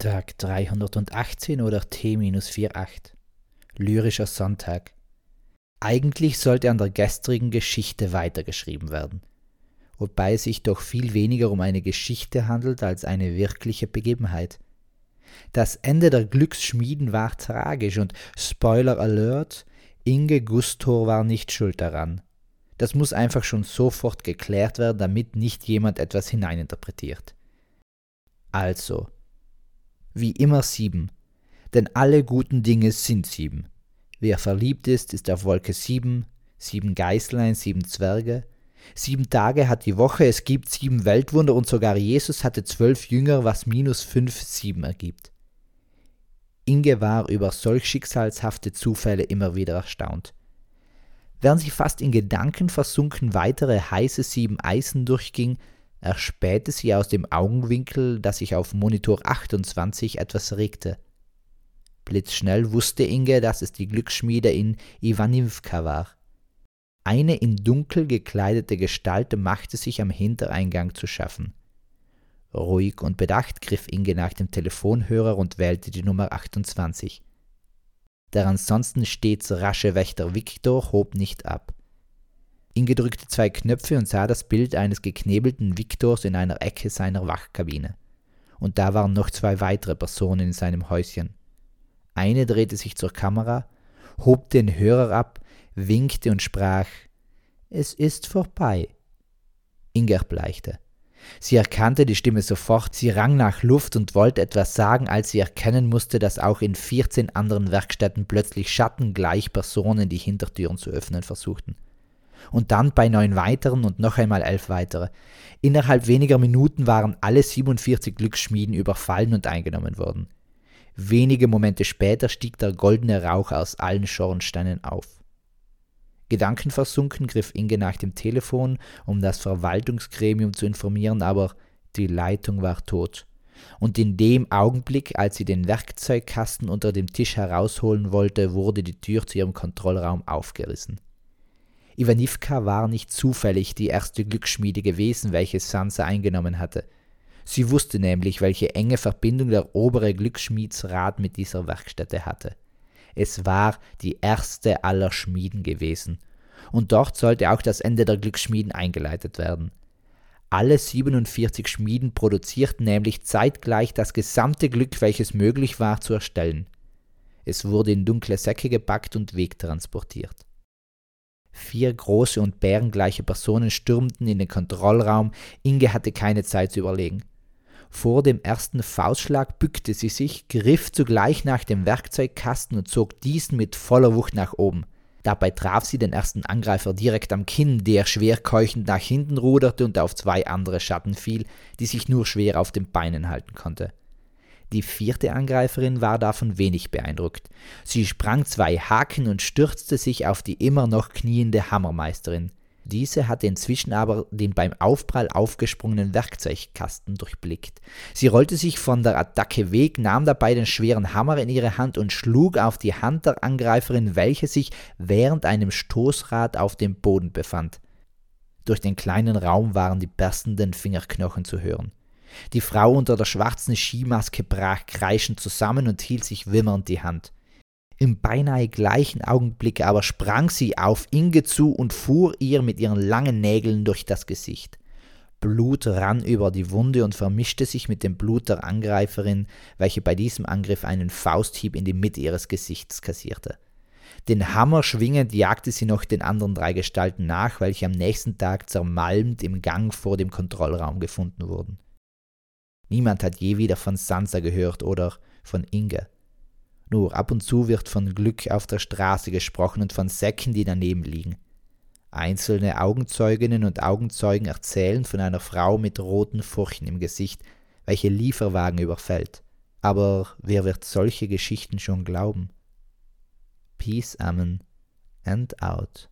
Tag 318 oder T-48. Lyrischer Sonntag. Eigentlich sollte an der gestrigen Geschichte weitergeschrieben werden, wobei es sich doch viel weniger um eine Geschichte handelt als eine wirkliche Begebenheit. Das Ende der Glücksschmieden war tragisch und Spoiler Alert, Inge Gustor war nicht schuld daran. Das muss einfach schon sofort geklärt werden, damit nicht jemand etwas hineininterpretiert. Also, wie immer sieben, denn alle guten Dinge sind sieben. Wer verliebt ist, ist auf Wolke sieben, sieben Geißlein, sieben Zwerge. Sieben Tage hat die Woche, es gibt sieben Weltwunder und sogar Jesus hatte zwölf Jünger, was minus fünf sieben ergibt. Inge war über solch schicksalshafte Zufälle immer wieder erstaunt. Während sie fast in Gedanken versunken weitere heiße sieben Eisen durchging, erspähte sie aus dem Augenwinkel, dass sich auf Monitor 28 etwas regte. Blitzschnell wusste Inge, dass es die Glücksschmiede in Ivanivka war. Eine in dunkel gekleidete Gestalt machte sich am Hintereingang zu schaffen. Ruhig und bedacht griff Inge nach dem Telefonhörer und wählte die Nummer 28. Der ansonsten stets rasche Wächter Viktor hob nicht ab. Inge drückte zwei Knöpfe und sah das Bild eines geknebelten Viktors in einer Ecke seiner Wachkabine. Und da waren noch zwei weitere Personen in seinem Häuschen. Eine drehte sich zur Kamera, hob den Hörer ab, winkte und sprach Es ist vorbei. Inge erbleichte. Sie erkannte die Stimme sofort, sie rang nach Luft und wollte etwas sagen, als sie erkennen musste, dass auch in 14 anderen Werkstätten plötzlich schattengleich Personen die Hintertüren zu öffnen versuchten. Und dann bei neun weiteren und noch einmal elf weitere. Innerhalb weniger Minuten waren alle 47 Glücksschmieden überfallen und eingenommen worden. Wenige Momente später stieg der goldene Rauch aus allen Schornsteinen auf. Gedankenversunken griff Inge nach dem Telefon, um das Verwaltungsgremium zu informieren, aber die Leitung war tot. Und in dem Augenblick, als sie den Werkzeugkasten unter dem Tisch herausholen wollte, wurde die Tür zu ihrem Kontrollraum aufgerissen. Ivanivka war nicht zufällig die erste Glücksschmiede gewesen, welche Sansa eingenommen hatte. Sie wusste nämlich, welche enge Verbindung der obere Glücksschmiedsrat mit dieser Werkstätte hatte. Es war die erste aller Schmieden gewesen. Und dort sollte auch das Ende der Glücksschmieden eingeleitet werden. Alle 47 Schmieden produzierten nämlich zeitgleich das gesamte Glück, welches möglich war zu erstellen. Es wurde in dunkle Säcke gepackt und wegtransportiert. Vier große und bärengleiche Personen stürmten in den Kontrollraum. Inge hatte keine Zeit zu überlegen. Vor dem ersten Faustschlag bückte sie sich, griff zugleich nach dem Werkzeugkasten und zog diesen mit voller Wucht nach oben. Dabei traf sie den ersten Angreifer direkt am Kinn, der schwer keuchend nach hinten ruderte und auf zwei andere Schatten fiel, die sich nur schwer auf den Beinen halten konnte. Die vierte Angreiferin war davon wenig beeindruckt. Sie sprang zwei Haken und stürzte sich auf die immer noch kniende Hammermeisterin. Diese hatte inzwischen aber den beim Aufprall aufgesprungenen Werkzeugkasten durchblickt. Sie rollte sich von der Attacke weg, nahm dabei den schweren Hammer in ihre Hand und schlug auf die Hand der Angreiferin, welche sich während einem Stoßrad auf dem Boden befand. Durch den kleinen Raum waren die berstenden Fingerknochen zu hören. Die Frau unter der schwarzen Skimaske brach kreischend zusammen und hielt sich wimmernd die Hand. Im beinahe gleichen Augenblick aber sprang sie auf Inge zu und fuhr ihr mit ihren langen Nägeln durch das Gesicht. Blut rann über die Wunde und vermischte sich mit dem Blut der Angreiferin, welche bei diesem Angriff einen Fausthieb in die Mitte ihres Gesichts kassierte. Den Hammer schwingend jagte sie noch den anderen drei Gestalten nach, welche am nächsten Tag zermalmt im Gang vor dem Kontrollraum gefunden wurden. Niemand hat je wieder von Sansa gehört oder von Inge. Nur ab und zu wird von Glück auf der Straße gesprochen und von Säcken, die daneben liegen. Einzelne Augenzeuginnen und Augenzeugen erzählen von einer Frau mit roten Furchen im Gesicht, welche Lieferwagen überfällt. Aber wer wird solche Geschichten schon glauben? Peace, Amen, and out.